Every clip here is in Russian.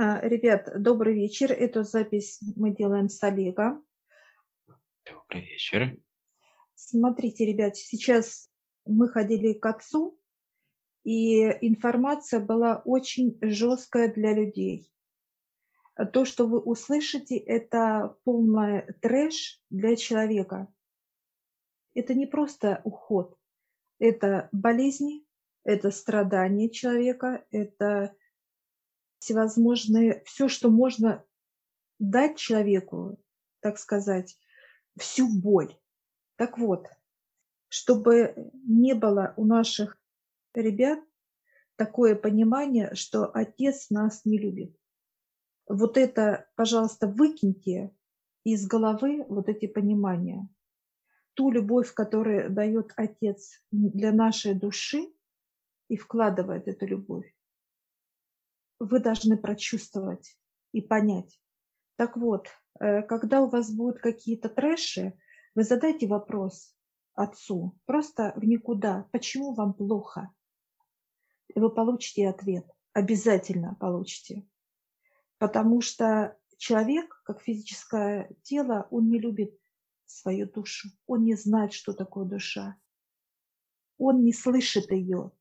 А, Ребят, добрый вечер. Эту запись мы делаем с Олегом. Добрый вечер. Смотрите, ребят, сейчас мы ходили к отцу, и информация была очень жесткая для людей. То, что вы услышите, это полный трэш для человека. Это не просто уход, это болезни, это страдания человека, это всевозможные, все, что можно дать человеку, так сказать, всю боль. Так вот, чтобы не было у наших ребят такое понимание, что отец нас не любит. Вот это, пожалуйста, выкиньте из головы вот эти понимания. Ту любовь, которую дает отец для нашей души и вкладывает эту любовь, вы должны прочувствовать и понять. Так вот, э, когда у вас будут какие-то трэши, вы задайте вопрос отцу, просто в никуда, почему вам плохо? И вы получите ответ, обязательно получите. Потому что человек, как физическое тело, он не любит свою душу, он не знает, что такое душа, он не слышит ее.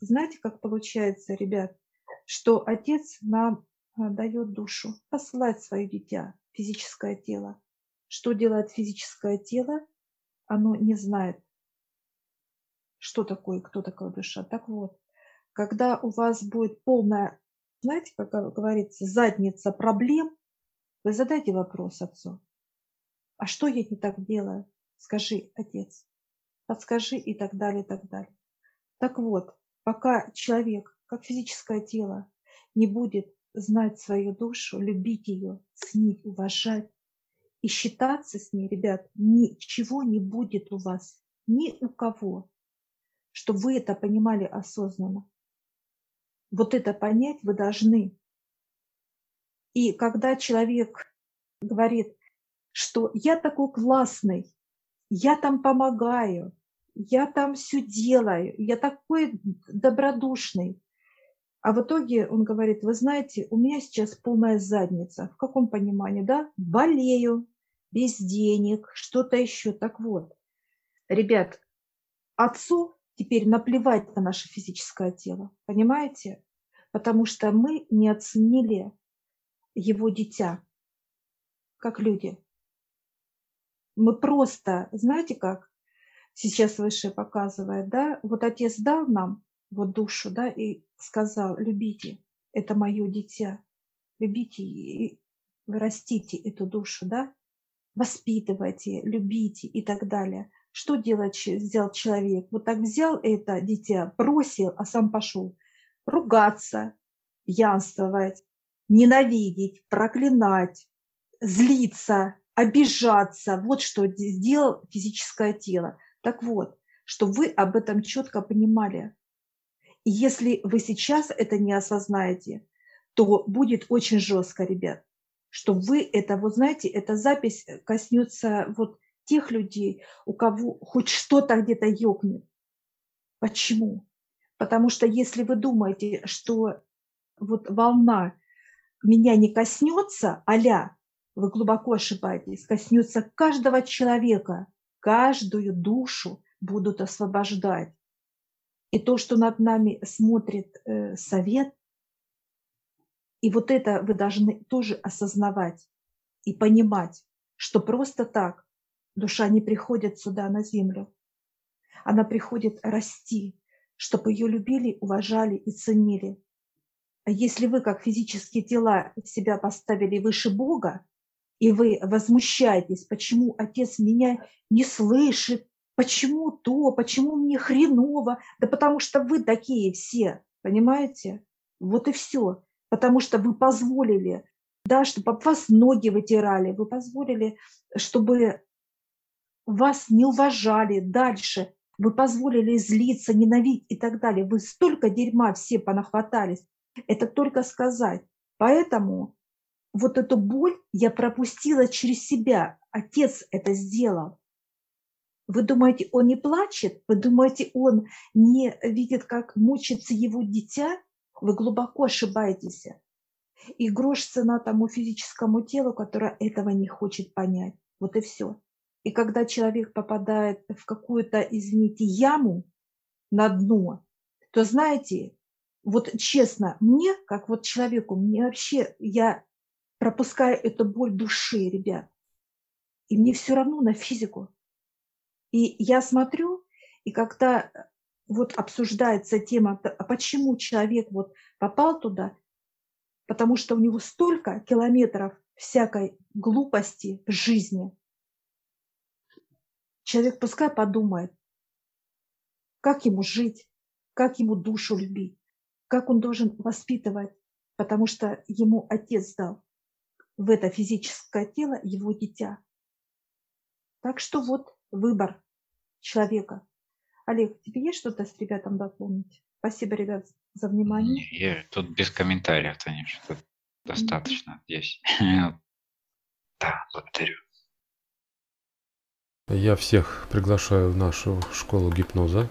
Знаете, как получается, ребят? Что Отец нам а, дает душу, посылает свое дитя, физическое тело. Что делает физическое тело? Оно не знает, что такое, кто такая душа. Так вот, когда у вас будет полная, знаете, как говорится, задница проблем, вы задайте вопрос отцу. А что я не так делаю? Скажи, отец. Подскажи и так далее, и так далее. Так вот, пока человек как физическое тело, не будет знать свою душу, любить ее, ценить, уважать и считаться с ней, ребят, ничего не будет у вас, ни у кого, чтобы вы это понимали осознанно. Вот это понять вы должны. И когда человек говорит, что я такой классный, я там помогаю, я там все делаю, я такой добродушный, а в итоге он говорит, вы знаете, у меня сейчас полная задница. В каком понимании, да? Болею, без денег, что-то еще. Так вот, ребят, отцу теперь наплевать на наше физическое тело, понимаете? Потому что мы не оценили его дитя, как люди. Мы просто, знаете как, сейчас выше показывает, да, вот отец дал нам вот душу, да, и сказал, любите, это мое дитя, любите и растите эту душу, да, воспитывайте, любите и так далее. Что делать, сделал человек? Вот так взял это дитя, бросил, а сам пошел ругаться, пьянствовать, ненавидеть, проклинать, злиться, обижаться. Вот что сделал физическое тело. Так вот, чтобы вы об этом четко понимали. Если вы сейчас это не осознаете, то будет очень жестко, ребят, что вы это, вот знаете, эта запись коснется вот тех людей, у кого хоть что-то где-то ёкнет. Почему? Потому что если вы думаете, что вот волна меня не коснется, аля, вы глубоко ошибаетесь, коснется каждого человека, каждую душу будут освобождать. И то, что над нами смотрит э, совет, и вот это вы должны тоже осознавать и понимать, что просто так душа не приходит сюда на землю. Она приходит расти, чтобы ее любили, уважали и ценили. А если вы, как физические тела, себя поставили выше Бога, и вы возмущаетесь, почему Отец меня не слышит, Почему то, почему мне хреново? Да потому что вы такие все, понимаете? Вот и все. Потому что вы позволили, да, чтобы об вас ноги вытирали, вы позволили, чтобы вас не уважали дальше, вы позволили злиться, ненавидеть и так далее. Вы столько дерьма все понахватались. Это только сказать. Поэтому вот эту боль я пропустила через себя. Отец это сделал. Вы думаете, он не плачет? Вы думаете, он не видит, как мучится его дитя? Вы глубоко ошибаетесь. И грош цена тому физическому телу, которое этого не хочет понять. Вот и все. И когда человек попадает в какую-то, извините, яму на дно, то знаете, вот честно, мне, как вот человеку, мне вообще, я пропускаю эту боль души, ребят. И мне все равно на физику. И я смотрю, и когда вот обсуждается тема, а почему человек вот попал туда, потому что у него столько километров всякой глупости в жизни. Человек пускай подумает, как ему жить, как ему душу любить, как он должен воспитывать, потому что ему отец дал в это физическое тело его дитя. Так что вот выбор человека. Олег, тебе есть что-то с ребятам дополнить? Спасибо, ребят, за внимание. Не, я тут без комментариев, Таня, что достаточно здесь. Да, благодарю. Я всех приглашаю в нашу школу гипноза.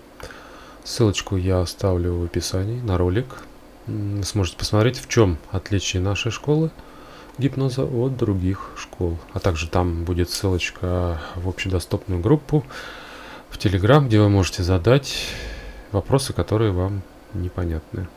Ссылочку я оставлю в описании на ролик. Сможете посмотреть, в чем отличие нашей школы гипноза от других школ. А также там будет ссылочка в общедоступную группу в Телеграм, где вы можете задать вопросы, которые вам непонятны.